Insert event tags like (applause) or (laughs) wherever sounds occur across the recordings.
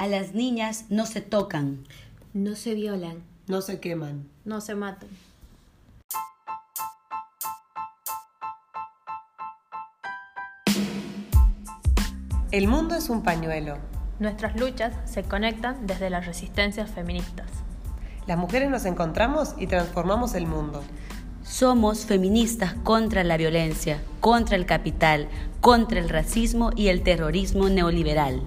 A las niñas no se tocan. No se violan. No se queman. No se matan. El mundo es un pañuelo. Nuestras luchas se conectan desde las resistencias feministas. Las mujeres nos encontramos y transformamos el mundo. Somos feministas contra la violencia, contra el capital, contra el racismo y el terrorismo neoliberal.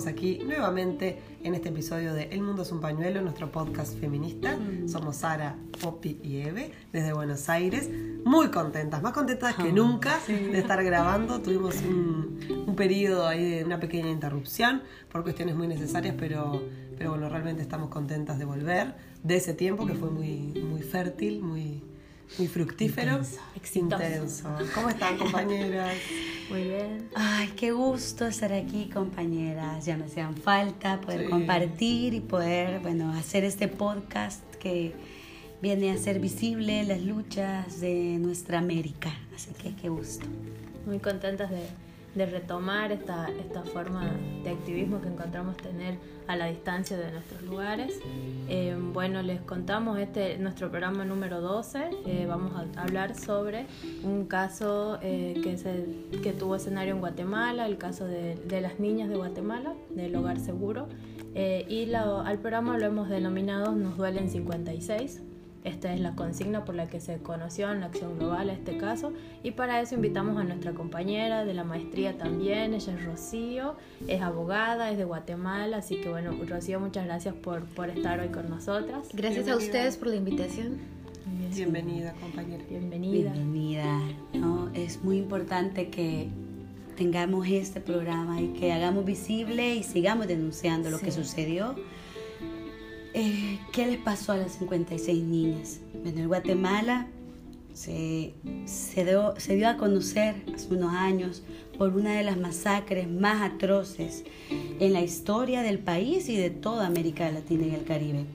Estamos aquí nuevamente en este episodio de El Mundo es un Pañuelo, nuestro podcast feminista. Somos Sara, Poppy y Eve desde Buenos Aires. Muy contentas, más contentas que nunca de estar grabando. Tuvimos un, un periodo ahí de una pequeña interrupción por cuestiones muy necesarias, pero, pero bueno, realmente estamos contentas de volver de ese tiempo que fue muy, muy fértil, muy, muy fructífero. Exitoso. Intenso. ¿Cómo están, compañeras? Muy bien. Ay, qué gusto estar aquí, compañeras. Ya me hacían falta poder Sí. compartir y poder, bueno, hacer este podcast que viene a ser visible las luchas de nuestra América. Así que qué gusto. Muy contentas de, de retomar esta, esta forma de activismo que encontramos tener a la distancia de nuestros lugares. Eh, bueno, les contamos este nuestro programa número 12. Eh, vamos a hablar sobre un caso eh, que, se, que tuvo escenario en Guatemala, el caso de, de las niñas de Guatemala, del hogar seguro. Eh, y al programa lo hemos denominado Nos duelen 56. Esta es la consigna por la que se conoció en la acción global este caso y para eso invitamos a nuestra compañera de la maestría también, ella es Rocío, es abogada, es de Guatemala, así que bueno, Rocío, muchas gracias por, por estar hoy con nosotras. Gracias a Bienvenida. ustedes por la invitación. Bienvenida, compañera. Bienvenida. Bienvenida. ¿no? Es muy importante que tengamos este programa y que hagamos visible y sigamos denunciando lo que Sí. sucedió. Eh, ¿Qué les pasó a las 56 niñas? Bueno, en Guatemala se, se dio, se dio a conocer hace unos años por una de las masacres más atroces en la historia del país y de toda América Latina y el Caribe.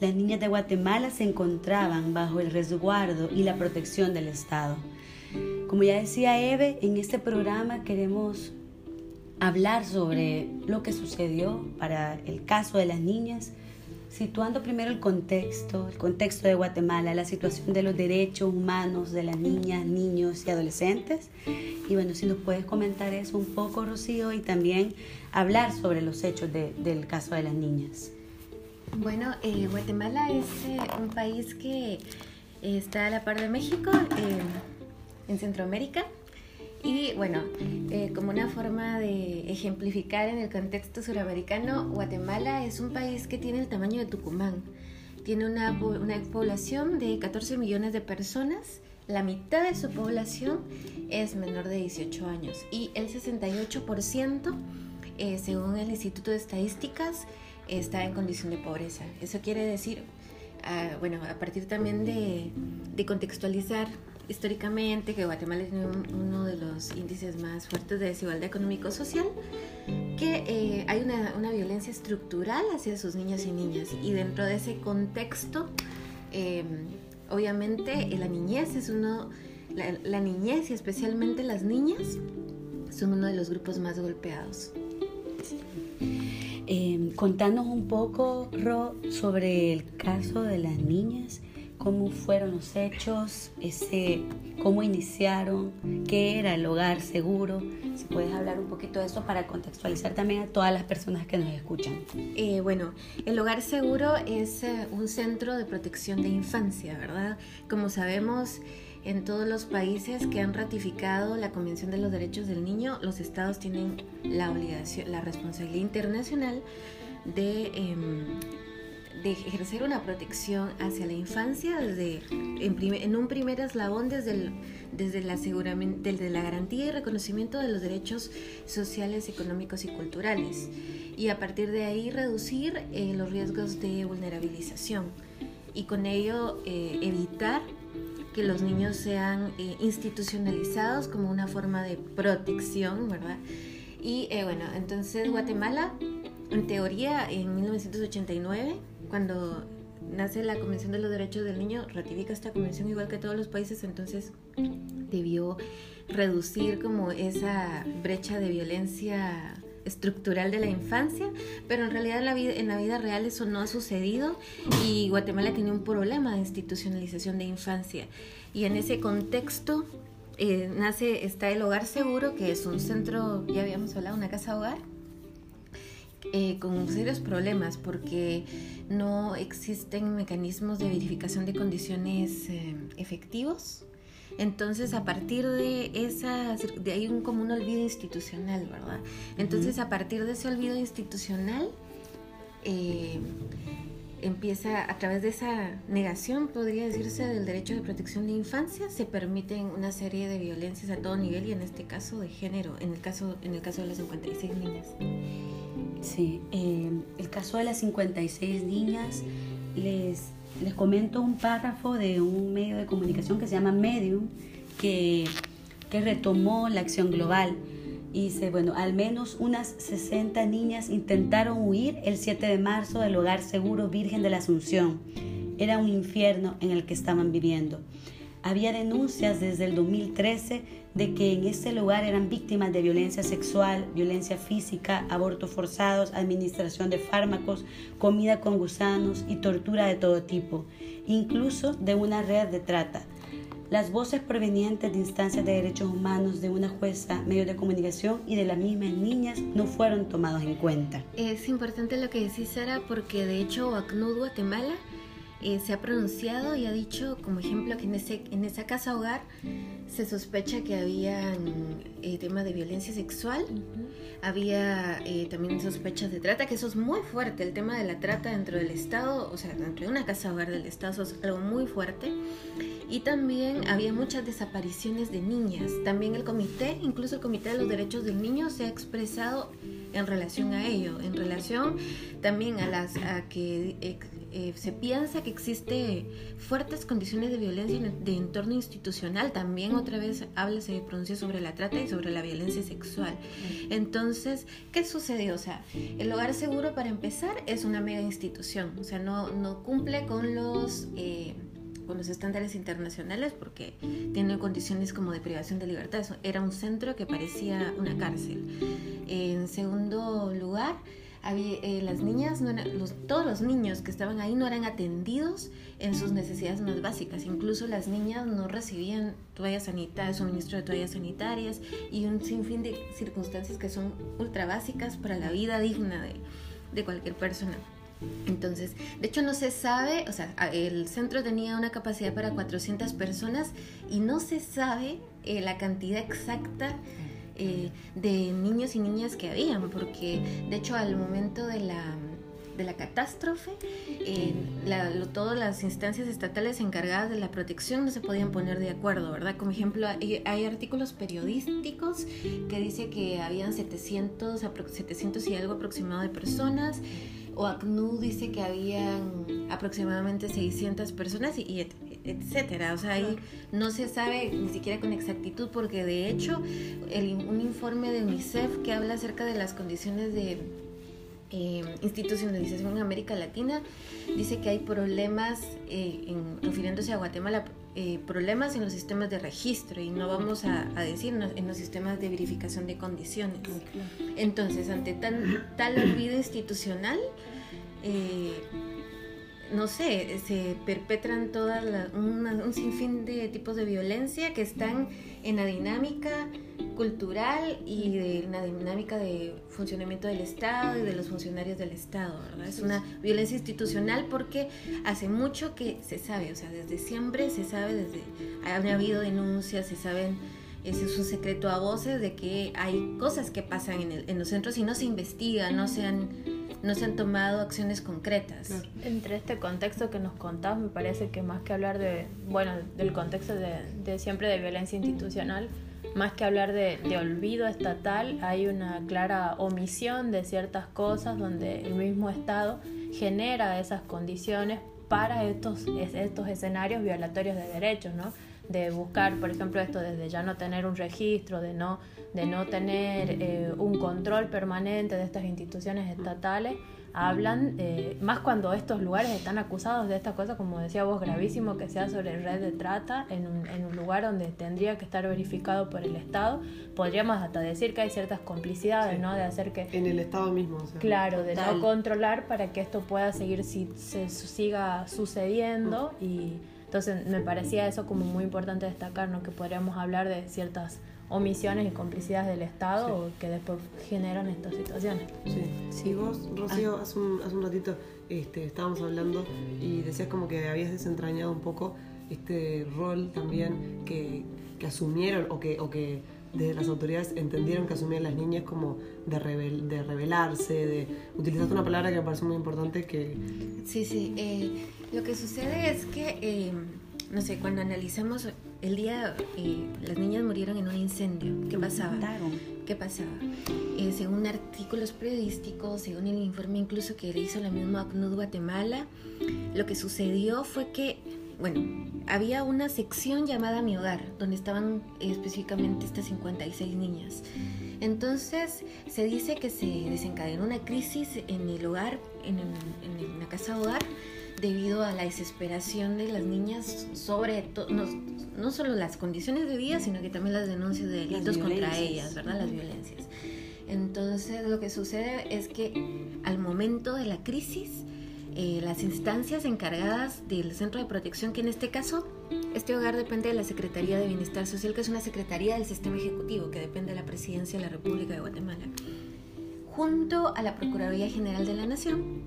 Las niñas de Guatemala se encontraban bajo el resguardo y la protección del Estado. Como ya decía Eve, en este programa queremos hablar sobre lo que sucedió para el caso de las niñas, situando primero el contexto, el contexto de Guatemala, la situación de los derechos humanos de las niñas, niños y adolescentes. Y bueno, si nos puedes comentar eso un poco, Rocío, y también hablar sobre los hechos de- del caso de las niñas. Bueno, eh, Guatemala es eh, un país que eh, está a la par de México, eh, en Centroamérica. Y bueno, eh, como una forma de ejemplificar en el contexto suramericano, Guatemala es un país que tiene el tamaño de Tucumán. Tiene una, po- una población de 14 millones de personas. La mitad de su población es menor de 18 años y el 68%, eh, según el Instituto de Estadísticas, está en condición de pobreza. Eso quiere decir, ah, bueno, a partir también de contextualizar históricamente que Guatemala tiene un- uno de los índices más fuertes de desigualdad económico-social, que eh, hay una, una violencia estructural hacia sus niños y niñas. Y dentro de ese contexto, eh, obviamente eh, la niñez es uno, la, la niñez y especialmente las niñas son uno de los grupos más golpeados. Eh, contanos un poco, Ro, sobre el caso de las niñas, cómo fueron los hechos, ese, cómo iniciaron, qué era el hogar seguro. Si puedes hablar un poquito de eso para contextualizar también a todas las personas que nos escuchan. Eh, bueno, el hogar seguro es eh, un centro de protección de infancia, ¿verdad? Como sabemos, en todos los países que han ratificado la Convención de los Derechos del Niño, los estados tienen la obligación, la responsabilidad internacional de, em, de ejercer una protección hacia la infancia desde en, primer- en un primer eslabón desde, el- desde, la aseguramen- desde la garantía y reconocimiento de los derechos sociales, económicos y culturales y a partir de ahí reducir eh, los riesgos de vulnerabilización y con ello eh, evitar que los niños sean eh, institucionalizados como una forma de protección, ¿verdad? Y eh, bueno, entonces Guatemala en teoría, en 1989, cuando nace la Convención de los Derechos del Niño, ratifica esta convención igual que todos los países, entonces debió reducir como esa brecha de violencia estructural de la infancia, pero en realidad en la, vida, en la vida real eso no ha sucedido y Guatemala tiene un problema de institucionalización de infancia. Y en ese contexto eh, nace, está el Hogar Seguro, que es un centro, ya habíamos hablado, una casa hogar, eh, con serios problemas porque no existen mecanismos de verificación de condiciones eh, efectivos entonces, a partir de esa, de ahí un, como un olvido institucional, ¿verdad? Entonces, a partir de ese olvido institucional, eh, empieza a través de esa negación, podría decirse, del derecho de protección de infancia, se permiten una serie de violencias a todo nivel y en este caso de género, en el caso, en el caso de las 56 niñas. Sí, el caso de las 56 niñas les les comento un párrafo de un medio de comunicación que se llama Medium, que, que retomó la acción global. Y dice, bueno, al menos unas 60 niñas intentaron huir el 7 de marzo del hogar seguro Virgen de la Asunción. Era un infierno en el que estaban viviendo. Había denuncias desde el 2013 de que en ese lugar eran víctimas de violencia sexual, violencia física, abortos forzados, administración de fármacos, comida con gusanos y tortura de todo tipo, incluso de una red de trata. Las voces provenientes de instancias de derechos humanos, de una jueza, medios de comunicación y de las mismas niñas no fueron tomados en cuenta. Es importante lo que decís, Sara, porque de hecho ACNUD Guatemala eh, se ha pronunciado y ha dicho, como ejemplo, que en, ese, en esa casa hogar se sospecha que había eh, temas de violencia sexual, había eh, también sospechas de trata, que eso es muy fuerte, el tema de la trata dentro del Estado, o sea, dentro de una casa hogar del Estado, eso es algo muy fuerte. Y también había muchas desapariciones de niñas. También el comité, incluso el Comité de los Derechos del Niño, se ha expresado en relación a ello, en relación también a las a que eh, se piensa que existe fuertes condiciones de violencia de entorno institucional. También otra vez habla, se pronuncia sobre la trata y sobre la violencia sexual. Entonces, ¿qué sucedió? O sea, el hogar seguro para empezar es una mega institución, o sea, no, no cumple con los... Eh, con los estándares internacionales porque tiene condiciones como de privación de libertad. era un centro que parecía una cárcel. En segundo lugar, eh, las niñas, no todos los niños que estaban ahí no eran atendidos en sus necesidades más básicas. Incluso las niñas no recibían toallas sanitarias, suministro de toallas sanitarias y un sinfín de circunstancias que son ultra básicas para la vida digna de, de cualquier persona. Entonces, de hecho no se sabe, o sea, el centro tenía una capacidad para 400 personas y no se sabe eh, la cantidad exacta eh, de niños y niñas que habían, porque de hecho al momento de la, de la catástrofe, eh, todas las instancias estatales encargadas de la protección no se podían poner de acuerdo, ¿verdad? Como ejemplo, hay, artículos periodísticos que dice que habían 700, 700 y algo aproximado de personas o ACNUD dice que habían aproximadamente 600 personas y, etcétera. O sea, ahí no se sabe ni siquiera con exactitud porque de hecho el, un informe de UNICEF que habla acerca de las condiciones de eh, institucionalización en América Latina dice que hay problemas, eh, en, refiriéndose a Guatemala, eh, problemas en los sistemas de registro y no vamos a, a decir en los sistemas de verificación de condiciones. Entonces, ante tal, tal olvido institucional, no sé, se perpetran todas un sinfín de tipos de violencia que están en la dinámica cultural y de la dinámica de funcionamiento del Estado y de los funcionarios del Estado, ¿verdad? Es una violencia institucional porque hace mucho que se sabe, o sea, desde siempre se sabe, desde ha habido denuncias, se saben ese es un secreto a voces de que hay cosas que pasan en, en los centros y no se investigan, no se han no se han tomado acciones concretas. Entre este contexto que nos contás, me parece que más que hablar de, bueno, del contexto de, siempre de violencia institucional, más que hablar de, olvido estatal, hay una clara omisión de ciertas cosas donde el mismo Estado genera esas condiciones para estos, estos escenarios violatorios de derechos, ¿no? De buscar, por ejemplo, esto desde ya no tener un registro, de no, de no tener eh, un control permanente de estas instituciones estatales, hablan, eh, más cuando estos lugares están acusados de esta cosa, como decía vos, gravísimo que sea sobre red de trata, en un, en un lugar donde tendría que estar verificado por el Estado, podríamos hasta decir que hay ciertas complicidades, ¿no? De hacer que... En el Estado mismo. claro, de no controlar para que esto pueda seguir, si se siga sucediendo y entonces me parecía eso como muy importante destacar, ¿no? Que podríamos hablar de ciertas omisiones y complicidades del Estado que después generan estas situaciones. Sí, sí. vos, Rocío, ah. hace, un, hace un ratito este, estábamos hablando y decías como que habías desentrañado un poco este rol también que, que asumieron o que, o que desde las autoridades entendieron que asumían las niñas como de, rebel, de rebelarse, de utilizaste una palabra que me parece muy importante que... Sí, sí, eh, lo que sucede es que, eh, no sé, cuando analizamos el día, eh, las niñas murieron en un incendio. ¿Qué pasaba? ¿Qué pasaba? Eh, según artículos periodísticos, según el informe incluso que hizo la misma ACNUD Guatemala, lo que sucedió fue que, bueno, había una sección llamada Mi Hogar, donde estaban específicamente estas 56 niñas. Entonces se dice que se desencadenó una crisis en el hogar, en, en la casa hogar, debido a la desesperación de las niñas sobre no, no, solo las condiciones de vida, sino que también las denuncias de delitos contra ellas, ¿verdad? Las violencias. Entonces lo que sucede es que al momento de la crisis, eh, las instancias encargadas del Centro de Protección, que en este caso, este hogar depende de la Secretaría de Bienestar Social, que es una secretaría del Sistema Ejecutivo, que depende de la Presidencia de la República de Guatemala, junto a la Procuraduría General de la Nación,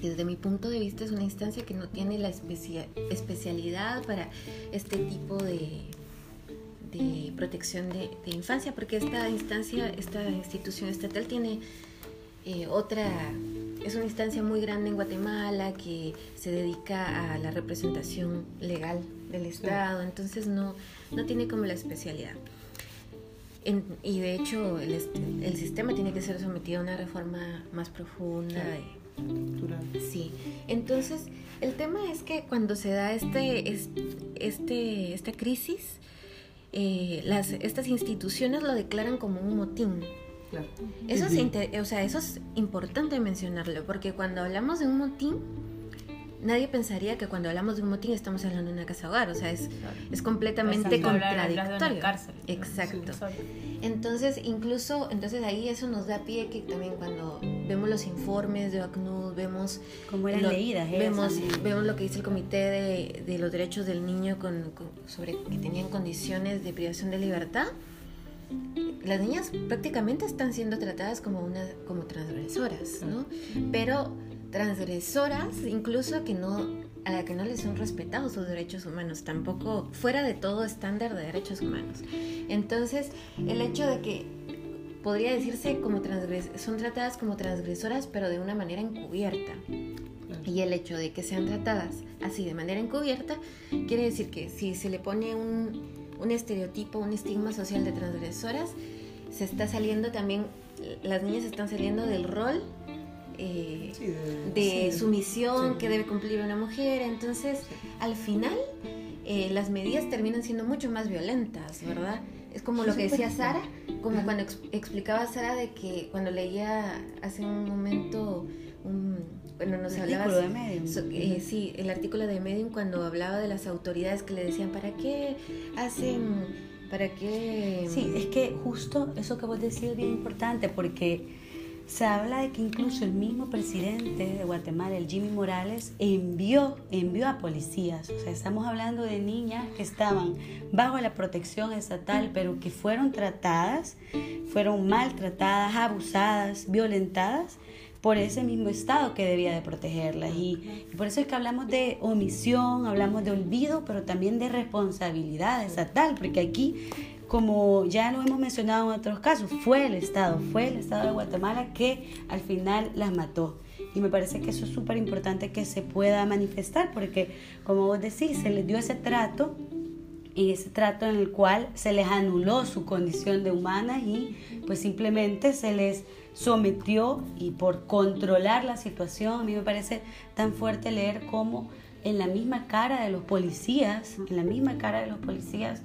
desde mi punto de vista es una instancia que no tiene la especialidad para este tipo de, de protección de, infancia, porque esta instancia, esta institución estatal tiene eh, otra, es una instancia muy grande en Guatemala que se dedica a la representación legal del Estado, entonces no, no tiene como la especialidad. y de hecho el, el, sistema tiene que ser sometido a una reforma más profunda. Sí, entonces el tema es que cuando se da este, este, esta crisis, eh, las, estas instituciones lo declaran como un motín. Eso, es, o sea, eso es importante mencionarlo, porque cuando hablamos de un motín, nadie pensaría que cuando hablamos de un motín estamos hablando de una casa hogar, o sea, es, es completamente contradictorio. Exacto. Entonces, incluso, entonces ahí eso nos da pie que también cuando vemos los informes de ACNUD, vemos... Como eran leídas, ¿eh? vemos, vemos lo que dice el Comité de, de los Derechos del Niño con, sobre que tenían condiciones de privación de libertad. Las niñas prácticamente están siendo tratadas como, una, como transgresoras, ¿no? Pero transgresoras, incluso que no a la que no les son respetados sus derechos humanos, tampoco fuera de todo estándar de derechos humanos. Entonces, el hecho de que podría decirse como son tratadas como transgresoras, pero de una manera encubierta. Y el hecho de que sean tratadas así de manera encubierta quiere decir que si se le pone un, un estereotipo, un estigma social de transgresoras, se está saliendo también, las niñas están saliendo del rol eh, de, sumisión que debe cumplir una mujer. Entonces, al final, eh, las medidas terminan siendo mucho más violentas, ¿verdad? Es como lo que decía Sara, como cuando explicaba Sara de que cuando leía hace un momento bueno, nos el artículo de Medium. Eh, sí, el artículo de Medium cuando hablaba de las autoridades que le decían, ¿para qué hacen, para qué...? Sí, es que justo eso que vos decís es bien importante porque se habla de que incluso el mismo presidente de Guatemala, el Jimmy Morales, envió, envió a policías. O sea, estamos hablando de niñas que estaban bajo la protección estatal, pero que fueron tratadas, fueron maltratadas, abusadas, violentadas por ese mismo Estado que debía de protegerlas. Y, por eso es que hablamos de omisión, hablamos de olvido, pero también de responsabilidad estatal, porque aquí como ya lo hemos mencionado en otros casos, fue el Estado, fue el Estado de Guatemala que al final las mató. Y me parece que eso es súper importante que se pueda manifestar, porque como vos decís, se les dio ese trato y ese trato en el cual se les anuló su condición de humana y pues simplemente se les sometió y por controlar la situación, a mí me parece tan fuerte leer cómo en la misma cara de los policías, en la misma cara de los policías,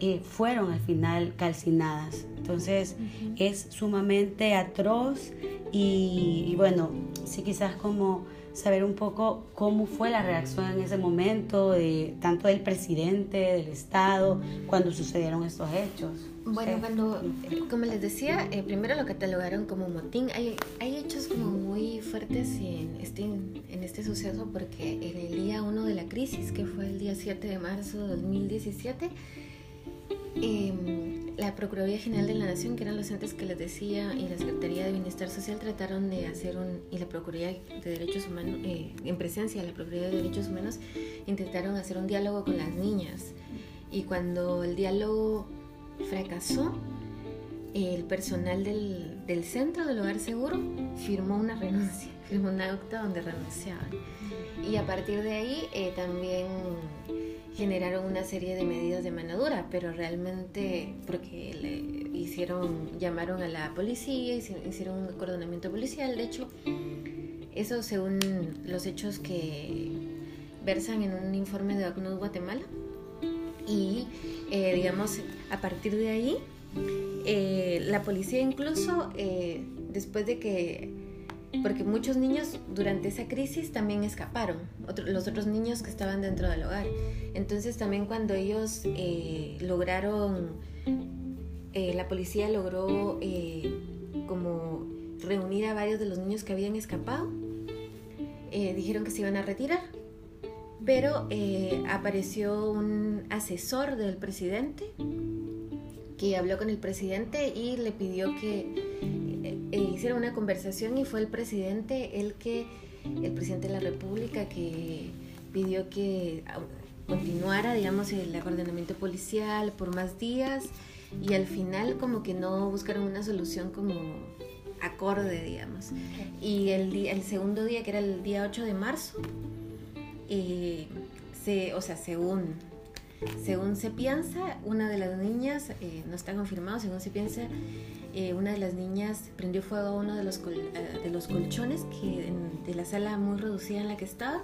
eh, fueron al final calcinadas. Entonces es sumamente atroz y, y bueno, sí quizás como saber un poco cómo fue la reacción en ese momento, de, tanto del presidente, del Estado, cuando sucedieron estos hechos. Bueno, cuando, como les decía, eh, primero lo catalogaron como motín. Hay, hay hechos como muy fuertes en este, en este suceso porque en el día 1 de la crisis, que fue el día 7 de marzo de 2017, eh, la Procuraduría General de la Nación, que eran los entes que les decía, y la Secretaría de Bienestar Social trataron de hacer un, y la Procuraduría de Derechos Humanos, eh, en presencia de la Procuraduría de Derechos Humanos, intentaron hacer un diálogo con las niñas. Y cuando el diálogo fracasó, el personal del, del centro del hogar seguro firmó una renuncia, (laughs) firmó una acta donde renunciaban. Y a partir de ahí eh, también generaron una serie de medidas de manadura, pero realmente porque le hicieron, llamaron a la policía, hicieron un acordonamiento policial, de hecho, eso según los hechos que versan en un informe de ACNUD Guatemala, y eh, digamos, a partir de ahí, eh, la policía incluso, eh, después de que porque muchos niños durante esa crisis también escaparon, los otros niños que estaban dentro del hogar. Entonces también cuando ellos eh, lograron, eh, la policía logró eh, como reunir a varios de los niños que habían escapado, dijeron que se iban a retirar, pero apareció un asesor del presidente que habló con el presidente y le pidió que hicieron una conversación y fue el presidente el que, el presidente de la República que pidió que continuara, digamos, el ordenamiento policial por más días y al final como que no buscaron una solución como acorde, digamos. Y el, día, el segundo día, que era el día 8 de marzo, eh, se, o sea, según, según se piensa, una de las niñas, eh, no está confirmado, según se piensa, eh, una de las niñas prendió fuego a uno de los, eh, de los colchones que de la sala muy reducida en la que estaba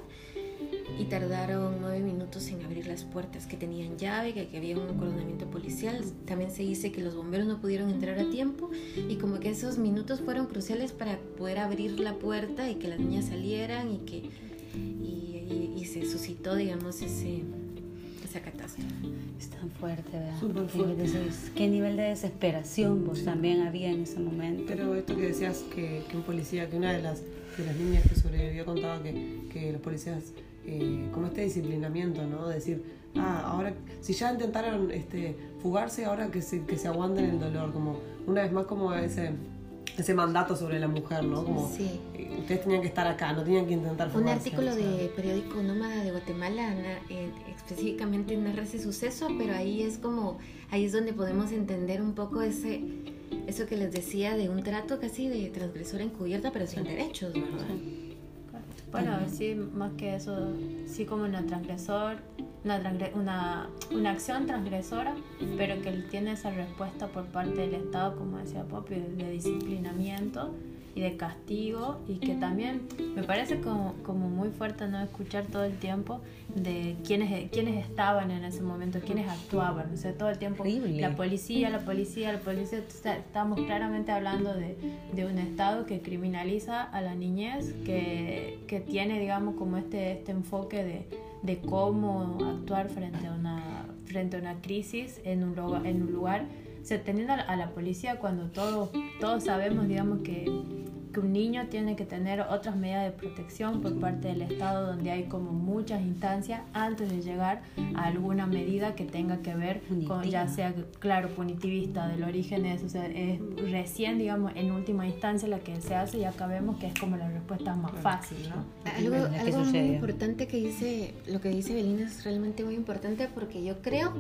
y tardaron nueve minutos en abrir las puertas que tenían llave, que, que, había un coronamiento policial. También se dice que los bomberos no pudieron entrar a tiempo y como que esos minutos fueron cruciales para poder abrir la puerta y que las niñas salieran y que y, y se suscitó, digamos, ese, esa catástrofe. Es tan fuerte, ¿verdad? Súper fuerte. ¿Qué nivel de desesperación vos también había en ese momento? Pero esto que decías que, que un policía, que una de las, de las niñas que sobrevivió contaba que, que los policías, eh, como este disciplinamiento, ¿no? Decir, ah, ahora, si ya intentaron este, fugarse, ahora que se, que se aguanten el dolor, como una vez más como ese ese mandato sobre la mujer, ¿no? Como sí. Eh, ustedes tenían que estar acá, no tenían que intentar Un artículo de periódico Nómada de Guatemala eh, específicamente narra ese suceso, pero ahí es como, ahí es donde podemos entender un poco ese, eso que les decía de un trato casi de transgresor encubierta, pero sin derechos, ¿verdad? Bueno, sí, más que eso, sí como un transgresor, una, una, una, acción transgresora, pero que tiene esa respuesta por parte del Estado, como decía Poppy, de disciplinamiento y de castigo y que también me parece como, como muy fuerte no escuchar todo el tiempo de quiénes, quiénes estaban en ese momento, quiénes actuaban, o sea, todo el tiempo la policía, la policía, la policía, estamos claramente hablando de, de, un Estado que criminaliza a la niñez, que, que tiene, digamos, como este, este enfoque de, de cómo actuar frente a una, frente a una crisis en un, lugar, en un lugar. Se teniendo a la policía cuando todos, todos sabemos, digamos, que un niño tiene que tener otras medidas de protección por parte del Estado donde hay como muchas instancias antes de llegar a alguna medida que tenga que ver con ya sea claro punitivista del origen de eso, o sea, es recién digamos en última instancia la que se hace y acá vemos que es como la respuesta más fácil ¿no? algo, algo muy importante que dice lo que dice Belina es realmente muy importante porque yo creo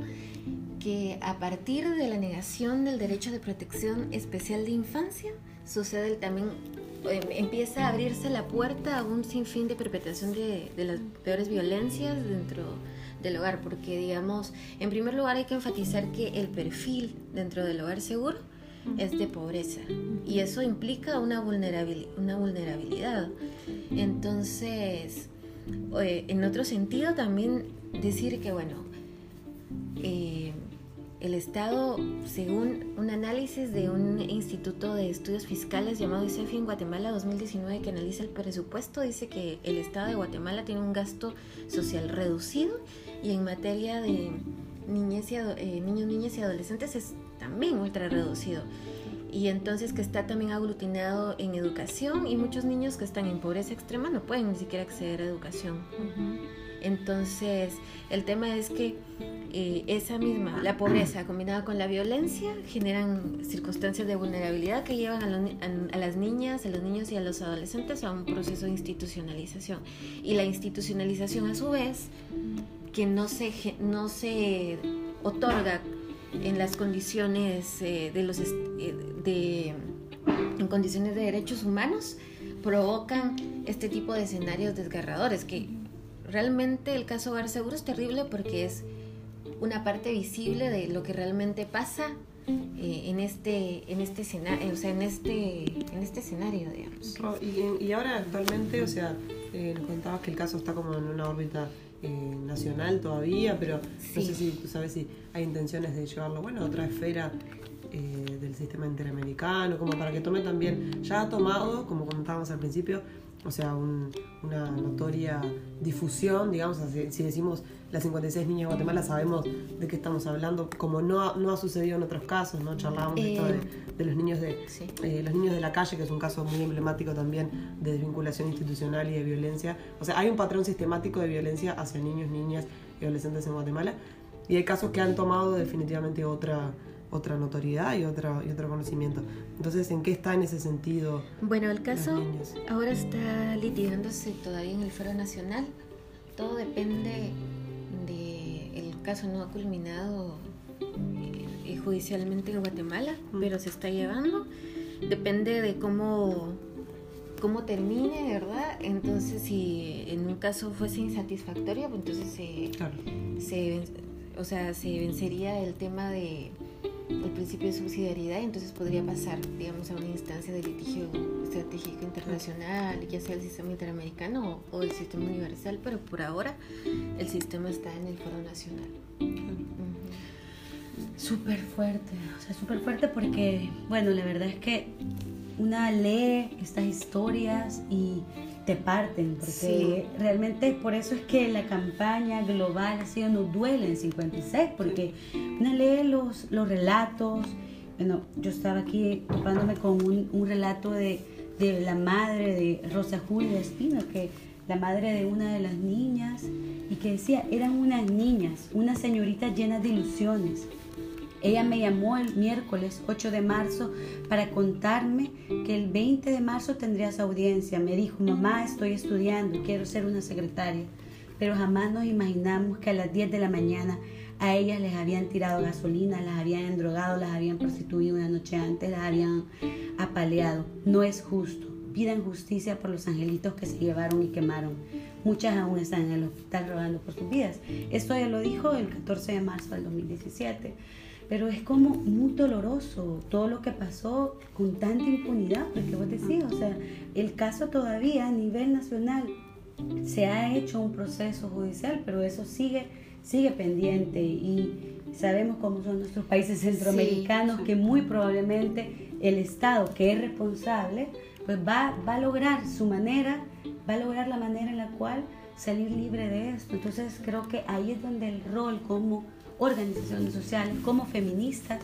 que a partir de la negación del derecho de protección especial de infancia sucede también Em, empieza a abrirse la puerta a un sinfín de perpetración de, las peores violencias dentro del hogar, porque digamos, en primer lugar hay que enfatizar que el perfil dentro del hogar seguro es de pobreza y eso implica una, vulnerabilidad. Una vulnerabilidad. Entonces, eh, en otro sentido también decir que, bueno, eh, el Estado, según un análisis de un instituto de estudios fiscales llamado ICEFI en Guatemala 2019 que analiza el presupuesto, dice que el Estado de Guatemala tiene un gasto social reducido y en materia de niñez y eh, niños, niñas y adolescentes es también ultra reducido. Y entonces que está también aglutinado en educación y muchos niños que están en pobreza extrema no pueden ni siquiera acceder a educación. Entonces, el tema es que eh, esa misma, la pobreza combinada con la violencia, generan circunstancias de vulnerabilidad que llevan a, las niñas, a los niños y a los adolescentes a un proceso de institucionalización. Y la institucionalización, a su vez, que no se, no se otorga en las condiciones eh, de los eh, de en condiciones de derechos humanos provocan este tipo de escenarios desgarradores que realmente el caso Hogar Seguro es terrible porque es una parte visible de lo que realmente pasa eh, en este en este escenario o sea en este en este escenario digamos. Y, ahora actualmente o sea eh, nos contabas que el caso está como en una órbita eh, nacional todavía pero no sé si tú sabes si hay intenciones de llevarlo bueno a otra esfera del sistema interamericano como para que tome también ya ha tomado como comentábamos al principio o sea, una notoria difusión, digamos, si, decimos las 56 niñas de Guatemala, sabemos de qué estamos hablando, como no ha, no ha sucedido en otros casos, ¿no? Charlábamos de, esto de, los niños de eh, los niños de la calle, que es un caso muy emblemático también de desvinculación institucional y de violencia. O sea, hay un patrón sistemático de violencia hacia niños, niñas y adolescentes en Guatemala, y hay casos que han tomado definitivamente otra otra notoriedad y, otra, y otro conocimiento. Entonces, ¿en qué está en ese sentido? Bueno, el caso ahora está litigándose todavía en el Foro Nacional. Todo depende de el caso no ha culminado eh, judicialmente en Guatemala, pero se está llevando. Depende de cómo cómo termine, ¿verdad? Entonces, si en un caso fuese insatisfactorio, pues entonces se, se, o sea, se vencería el tema de el principio de subsidiariedad entonces podría pasar, digamos, a una instancia de litigio estratégico internacional, ya sea el sistema interamericano o, el sistema universal, pero por ahora el sistema está en el foro nacional. Súper fuerte, o sea, súper fuerte porque, bueno, la verdad es que una lee estas historias y te parten, porque realmente por eso es que la campaña global ha sido Nos duele en 56, porque una lee los, los relatos, bueno, yo estaba aquí topándome con un, un relato de, de, la madre de Rosa Julia Espino, que la madre de una de las niñas, y que decía, eran unas niñas, unas señoritas llenas de ilusiones, ella me llamó el miércoles 8 de marzo para contarme que el 20 de marzo tendría su audiencia. Me dijo, mamá, estoy estudiando, quiero ser una secretaria. Pero jamás nos imaginamos que a las 10 de la mañana a ellas les habían tirado gasolina, las habían endrogado, las habían prostituido una noche antes, las habían apaleado. No es justo. Pidan justicia por los angelitos que se llevaron y quemaron. Muchas aún están en el hospital rogando por sus vidas. Esto ella lo dijo el 14 de marzo del 2017 pero es como muy doloroso todo lo que pasó con tanta impunidad, porque vos decís, o sea, el caso todavía a nivel nacional se ha hecho un proceso judicial, pero eso sigue, sigue pendiente y sabemos cómo son nuestros países centroamericanos, que muy probablemente el Estado que es responsable, pues va, va a lograr su manera, va a lograr la manera en la cual salir libre de esto. Entonces creo que ahí es donde el rol como organizaciones sociales, como feministas,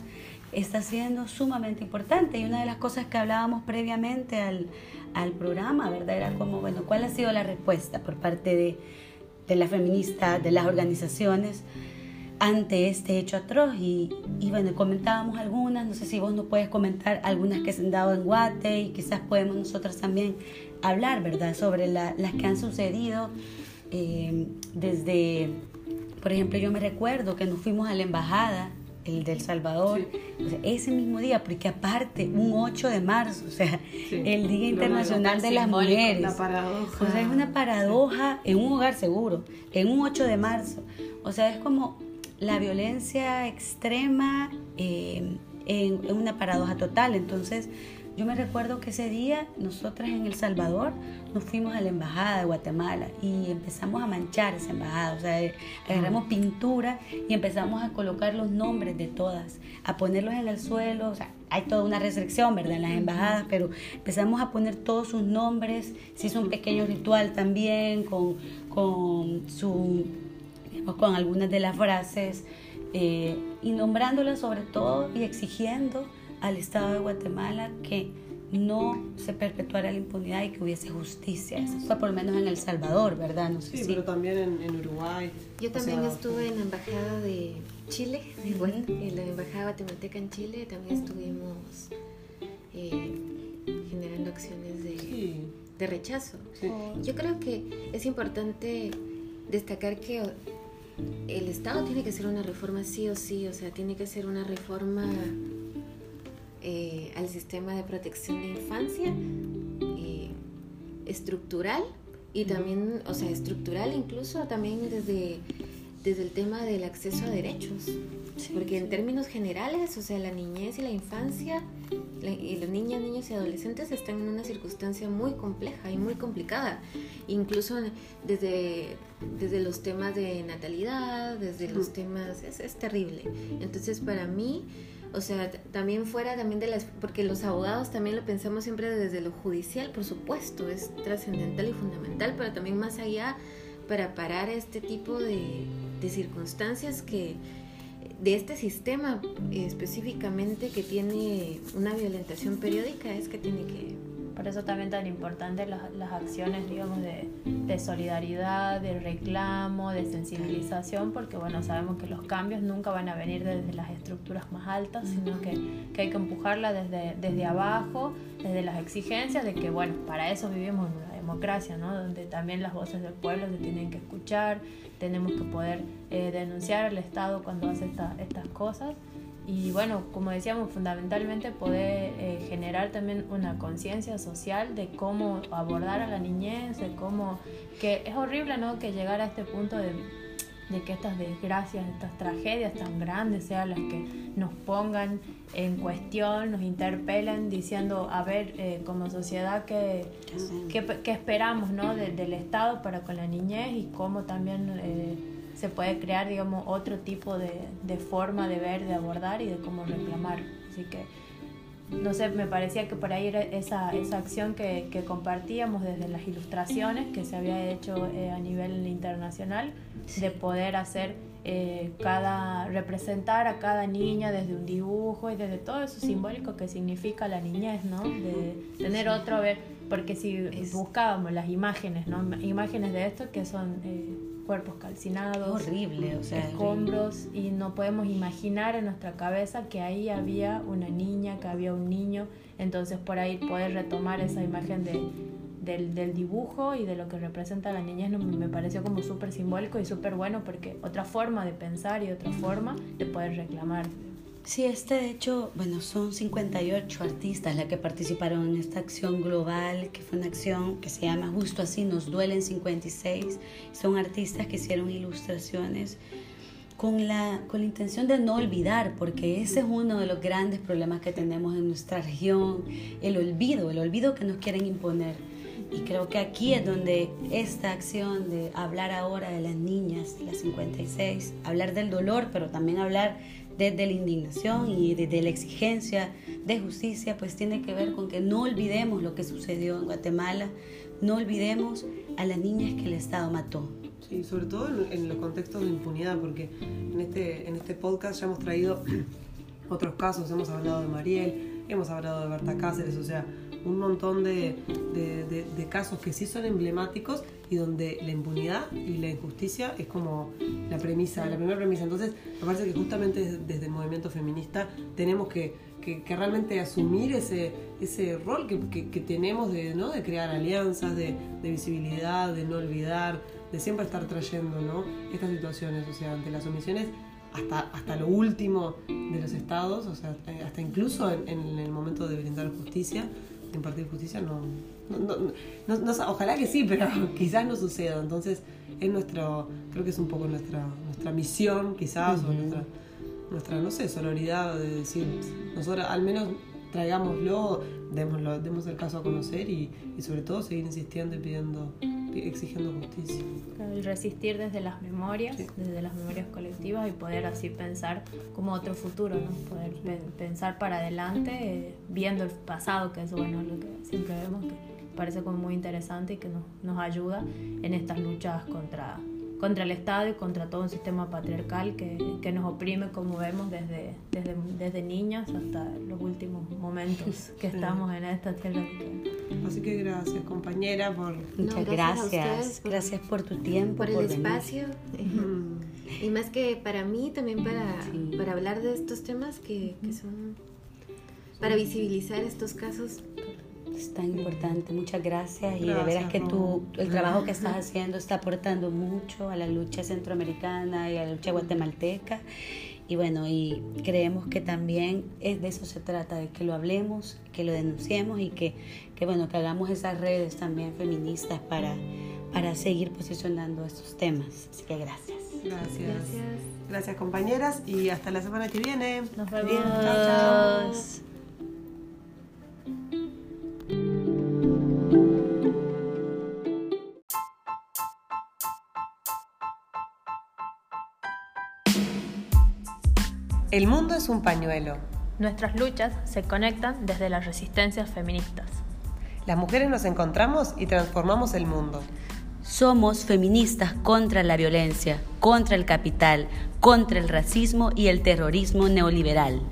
está siendo sumamente importante. Y una de las cosas que hablábamos previamente al, al programa, ¿verdad? Era como, bueno, ¿cuál ha sido la respuesta por parte de, de las feministas, de las organizaciones? ante este hecho atroz y, y, bueno, comentábamos algunas, no sé si vos nos puedes comentar algunas que se han dado en Guate y quizás podemos nosotras también hablar, ¿verdad?, sobre las que han sucedido eh, desde por ejemplo, yo me recuerdo que nos fuimos a la embajada, el del Salvador, ese mismo día, porque aparte, un 8 de marzo, o sea, el Día Internacional de las Mujeres. La paradoja. O sea, es una paradoja en un hogar seguro, en un 8 de marzo. O sea, es como la violencia extrema eh, en, una paradoja total. Entonces, Yo me recuerdo que ese día nosotras en El Salvador nos fuimos a la embajada de Guatemala y empezamos a manchar esa embajada, o sea, agarramos pintura y empezamos a colocar los nombres de todas, a ponerlos en el suelo, o sea, hay toda una restricción, ¿verdad? En las embajadas, pero empezamos a poner todos sus nombres, se hizo un pequeño ritual también con, con su, digamos, con algunas de las frases eh, y nombrándolas sobre todo y exigiendo al Estado de Guatemala que no se perpetuara la impunidad y que hubiese justicia. Eso fue por lo menos en El Salvador, ¿verdad? No sé sí, pero también en, Uruguay. Yo también estuve en la Embajada de Chile, en la Embajada Guatemalteca en Chile también estuvimos eh, generando acciones de, de rechazo. Yo creo que es importante destacar que el Estado tiene que hacer una reforma sí o sí, o sea, tiene que ser una reforma eh, al sistema de protección de infancia eh, estructural y también, o sea, estructural incluso también desde, desde el tema del acceso a derechos. Porque en términos generales, o sea, la niñez y la infancia y las niñas, niños y adolescentes están en una circunstancia muy compleja y muy complicada. Incluso desde, desde los temas de natalidad, desde los temas... Es, es terrible. Entonces, para mí o sea, también fuera también de las, porque los abogados también lo pensamos siempre desde lo judicial, por supuesto, es trascendental y fundamental, pero también más allá para parar este tipo de, de circunstancias que de este sistema específicamente que tiene una violentación periódica es que tiene que por eso también tan importante las, las acciones, digamos, de, de, solidaridad, de reclamo, de sensibilización, porque bueno, sabemos que los cambios nunca van a venir desde las estructuras más altas, sino que, que hay que empujarla desde, desde abajo, desde las exigencias de que, bueno, para eso vivimos en una democracia, ¿no? Donde también las voces del pueblo se tienen que escuchar, tenemos que poder eh, denunciar al Estado cuando hace estas cosas y bueno, como decíamos, fundamentalmente poder eh, generar también una conciencia social de cómo abordar a la niñez, de cómo, que es horrible, ¿no? Que llegar a este punto de, de que estas desgracias, estas tragedias tan grandes sean las que nos pongan en cuestión, nos interpelen diciendo, a ver, eh, como sociedad, ¿qué, qué, esperamos ¿no? del Estado para con la niñez y cómo también... Eh, se puede crear, digamos, otro tipo de, de, forma de ver, de abordar y de cómo reclamar. Así que, no sé, me parecía que por ahí era esa, esa acción que, que compartíamos desde las ilustraciones que se había hecho eh, a nivel internacional, de poder hacer eh, cada, representar a cada niña desde un dibujo y desde todo eso simbólico que significa la niñez, ¿no? De tener otro ver, porque si buscábamos las imágenes, ¿no? Imágenes de esto que son... Eh, cuerpos calcinados, horrible, o sea, escombros y no podemos imaginar en nuestra cabeza que ahí había una niña, que había un niño, entonces por ahí poder retomar esa imagen de, del, del, dibujo y de lo que representa la niñez me pareció como súper simbólico y súper bueno porque otra forma de pensar y otra forma de poder reclamar. Sí, este de hecho, bueno, son 58 artistas las que participaron en esta acción global, que fue una acción que se llama Justo así, nos duelen 56. Son artistas que hicieron ilustraciones con la, con la intención de no olvidar, porque ese es uno de los grandes problemas que tenemos en nuestra región, el olvido, el olvido que nos quieren imponer. Y creo que aquí es donde esta acción de hablar ahora de las niñas, las 56, hablar del dolor, pero también hablar desde la indignación y desde la exigencia de justicia, pues tiene que ver con que no olvidemos lo que sucedió en Guatemala, no olvidemos a las niñas que el Estado mató. Sí, sobre todo en, los contextos de impunidad, porque en este, en este podcast ya hemos traído otros casos, hemos hablado de Mariel, hemos hablado de Berta Cáceres, o sea, un montón de, de, casos que sí son emblemáticos y donde la impunidad y la injusticia es como la premisa, la primera premisa. Entonces, me parece que justamente desde el movimiento feminista tenemos que, que, realmente asumir ese, ese rol que, que, tenemos de, ¿no? de crear alianzas, de, de, visibilidad, de no olvidar, de siempre estar trayendo ¿no? estas situaciones, o sea, ante las omisiones hasta, hasta lo último de los estados, o sea, hasta incluso en, en el momento de brindar justicia, impartir justicia no, no, no, ojalá que sí, pero (laughs) quizás no suceda. Entonces, es nuestro, creo que es un poco nuestra, nuestra misión, quizás, o nuestra, nuestra, no sé, sonoridad de decir, nosotros, al menos traigámoslo, démoslo, demos el caso a conocer y, y sobre todo seguir insistiendo y pidiendo, exigiendo justicia. Y resistir desde las memorias, Sí. desde las memorias colectivas y poder así pensar como otro futuro, ¿no? Poder pe- pensar para adelante eh, viendo el pasado, que es bueno lo que siempre vemos, que parece como muy interesante y que nos, nos ayuda en estas luchas contra, contra el Estado y contra todo un sistema patriarcal que, que nos oprime, como vemos, desde, desde, desde niñas hasta los últimos momentos (laughs) que estamos en esta tierra. Así que gracias compañera por... Muchas gracias a gracias. ustedes por- gracias por tu tiempo. por el espacio. Y más que para mí, también para, Sí. para hablar de estos temas que, que son para visibilizar estos casos. Es tan importante, muchas gracias y de veras que tú, el trabajo que estás haciendo está aportando mucho a la lucha centroamericana y a la lucha guatemalteca y bueno, y creemos que también es de eso se trata, de que lo hablemos, que lo denunciemos y que, que bueno, que hagamos esas redes también feministas para, para seguir posicionando estos temas. Así que gracias. Gracias. Gracias. Gracias compañeras y hasta la semana que viene. Nos vemos. Bien, chao, chao. El mundo es un pañuelo. Nuestras luchas se conectan desde las resistencias feministas. Las mujeres nos encontramos y transformamos el mundo. Somos feministas contra la violencia, contra el capital, contra el racismo y el terrorismo neoliberal.